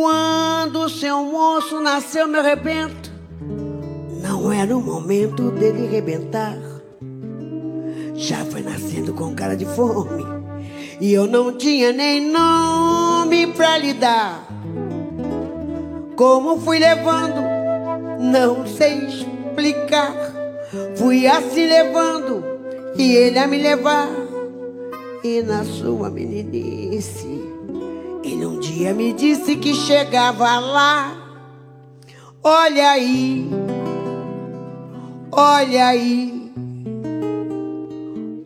Quando o seu moço nasceu, me arrependo. Não era o momento dele rebentar. Já foi nascendo com cara de fome. E eu não tinha nem nome pra lhe dar. Como fui levando, não sei explicar. Fui assim levando e ele a me levar. E na sua meninice, ele um dia me disse que chegava lá. Olha aí, olha aí,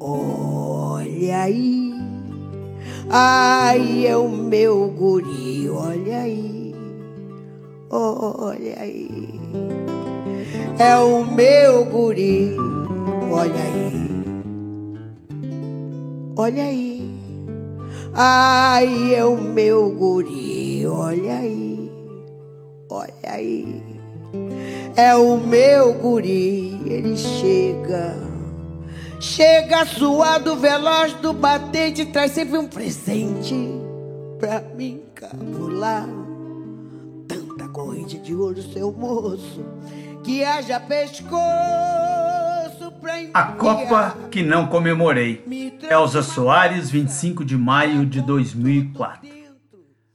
olha aí. Ai, é o meu guri, olha aí, olha aí. É o meu guri, olha aí. Olha aí. Ai, é o meu guri, olha aí. Olha aí. É o meu guri, ele chega. Chega suado, veloz do batente, traz sempre um presente pra mim cabular. Tanta corrente de ouro, seu moço, que haja pescoço. A Copa que não comemorei. Elza Soares, 25 de maio de 2004.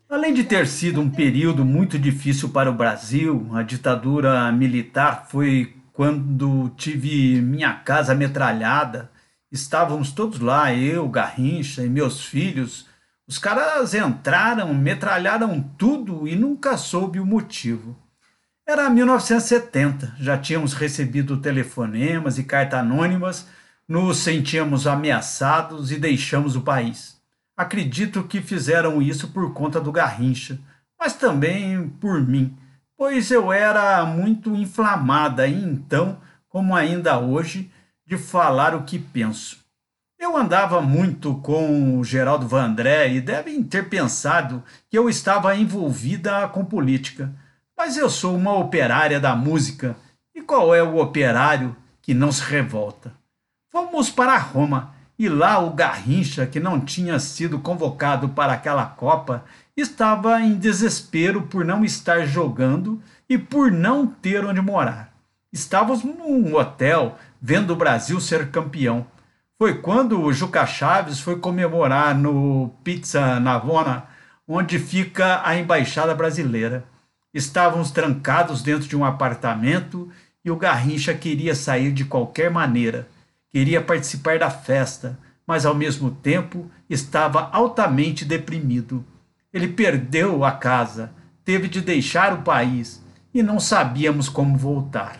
Além de ter sido um período muito difícil para o Brasil, a ditadura militar foi quando tive minha casa metralhada. Estávamos todos lá, eu, Garrincha e meus filhos. Os caras entraram, metralharam tudo e nunca soube o motivo. Era 1970, já tínhamos recebido telefonemas e cartas anônimas, nos sentíamos ameaçados e deixamos o país. Acredito que fizeram isso por conta do Garrincha, mas também por mim pois eu era muito inflamada e então, como ainda hoje, de falar o que penso. Eu andava muito com o Geraldo Vandré e devem ter pensado que eu estava envolvida com política. Mas eu sou uma operária da música. E qual é o operário que não se revolta? Fomos para Roma e lá o Garrincha, que não tinha sido convocado para aquela Copa, estava em desespero por não estar jogando e por não ter onde morar. Estávamos num hotel vendo o Brasil ser campeão. Foi quando o Juca Chaves foi comemorar no Pizza Navona, onde fica a embaixada brasileira. Estávamos trancados dentro de um apartamento e o Garrincha queria sair de qualquer maneira. Queria participar da festa, mas ao mesmo tempo estava altamente deprimido. Ele perdeu a casa, teve de deixar o país e não sabíamos como voltar.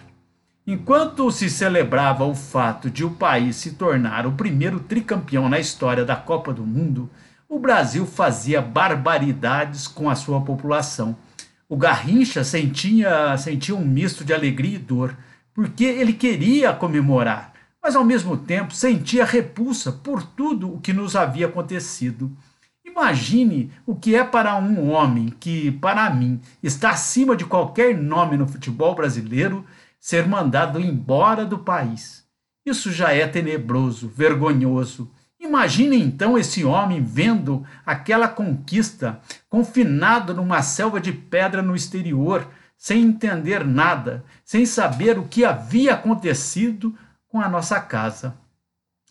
Enquanto se celebrava o fato de o país se tornar o primeiro tricampeão na história da Copa do Mundo, o Brasil fazia barbaridades com a sua população. O Garrincha sentia, sentia um misto de alegria e dor, porque ele queria comemorar, mas ao mesmo tempo sentia repulsa por tudo o que nos havia acontecido. Imagine o que é para um homem que, para mim, está acima de qualquer nome no futebol brasileiro ser mandado embora do país. Isso já é tenebroso, vergonhoso. Imagine então esse homem vendo aquela conquista, confinado numa selva de pedra no exterior, sem entender nada, sem saber o que havia acontecido com a nossa casa.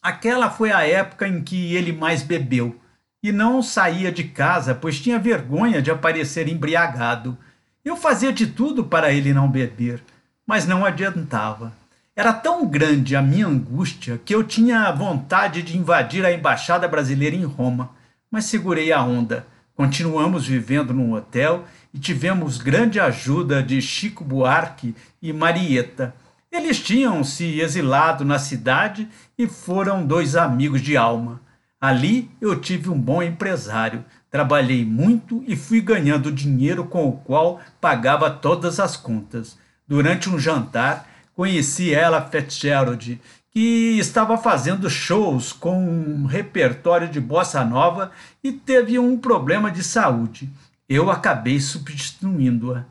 Aquela foi a época em que ele mais bebeu e não saía de casa, pois tinha vergonha de aparecer embriagado. Eu fazia de tudo para ele não beber, mas não adiantava. Era tão grande a minha angústia que eu tinha vontade de invadir a embaixada brasileira em Roma, mas segurei a onda. Continuamos vivendo num hotel e tivemos grande ajuda de Chico Buarque e Marieta. Eles tinham se exilado na cidade e foram dois amigos de alma. Ali eu tive um bom empresário, trabalhei muito e fui ganhando dinheiro com o qual pagava todas as contas. Durante um jantar, conheci ela Fitzgerald, que estava fazendo shows com um repertório de bossa nova e teve um problema de saúde. Eu acabei substituindo-a.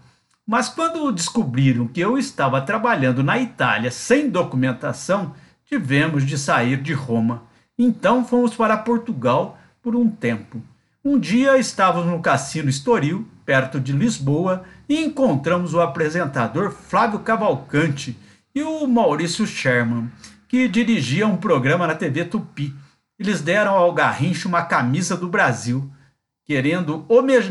Mas quando descobriram que eu estava trabalhando na Itália sem documentação, tivemos de sair de Roma. Então fomos para Portugal por um tempo. Um dia estávamos no cassino Estoril perto de Lisboa, e encontramos o apresentador Flávio Cavalcante e o Maurício Sherman, que dirigia um programa na TV Tupi. Eles deram ao Garrincha uma camisa do Brasil, querendo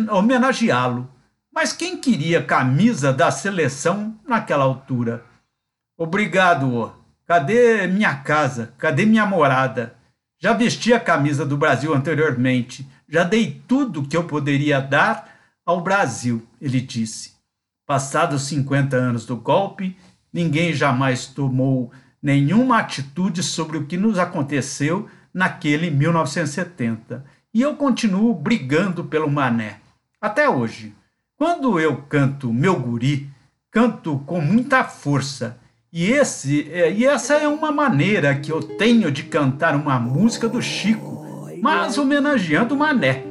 homenageá-lo. Mas quem queria camisa da seleção naquela altura? Obrigado. Cadê minha casa? Cadê minha morada? Já vesti a camisa do Brasil anteriormente. Já dei tudo que eu poderia dar ao Brasil, ele disse. Passados 50 anos do golpe, ninguém jamais tomou nenhuma atitude sobre o que nos aconteceu naquele 1970. E eu continuo brigando pelo Mané. Até hoje. Quando eu canto Meu Guri, canto com muita força e, esse, é, e essa é uma maneira que eu tenho de cantar uma música do Chico, mas homenageando o Mané.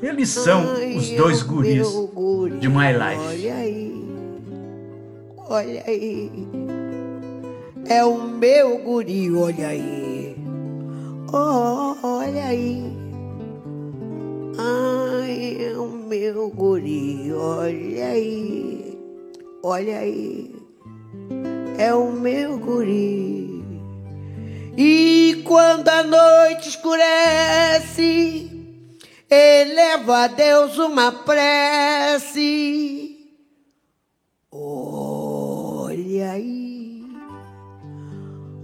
Eles são os dois guris de My Life. Olha aí, é o meu guri, olha aí, oh, olha aí, ai, é o meu guri, olha aí, olha aí. É o meu guri. E quando a noite escurece, eleva a Deus uma prece. Olha aí,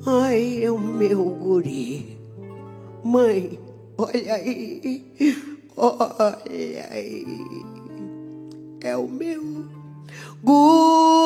ai, é o meu guri. Mãe, olha aí, olha aí, é o meu guri.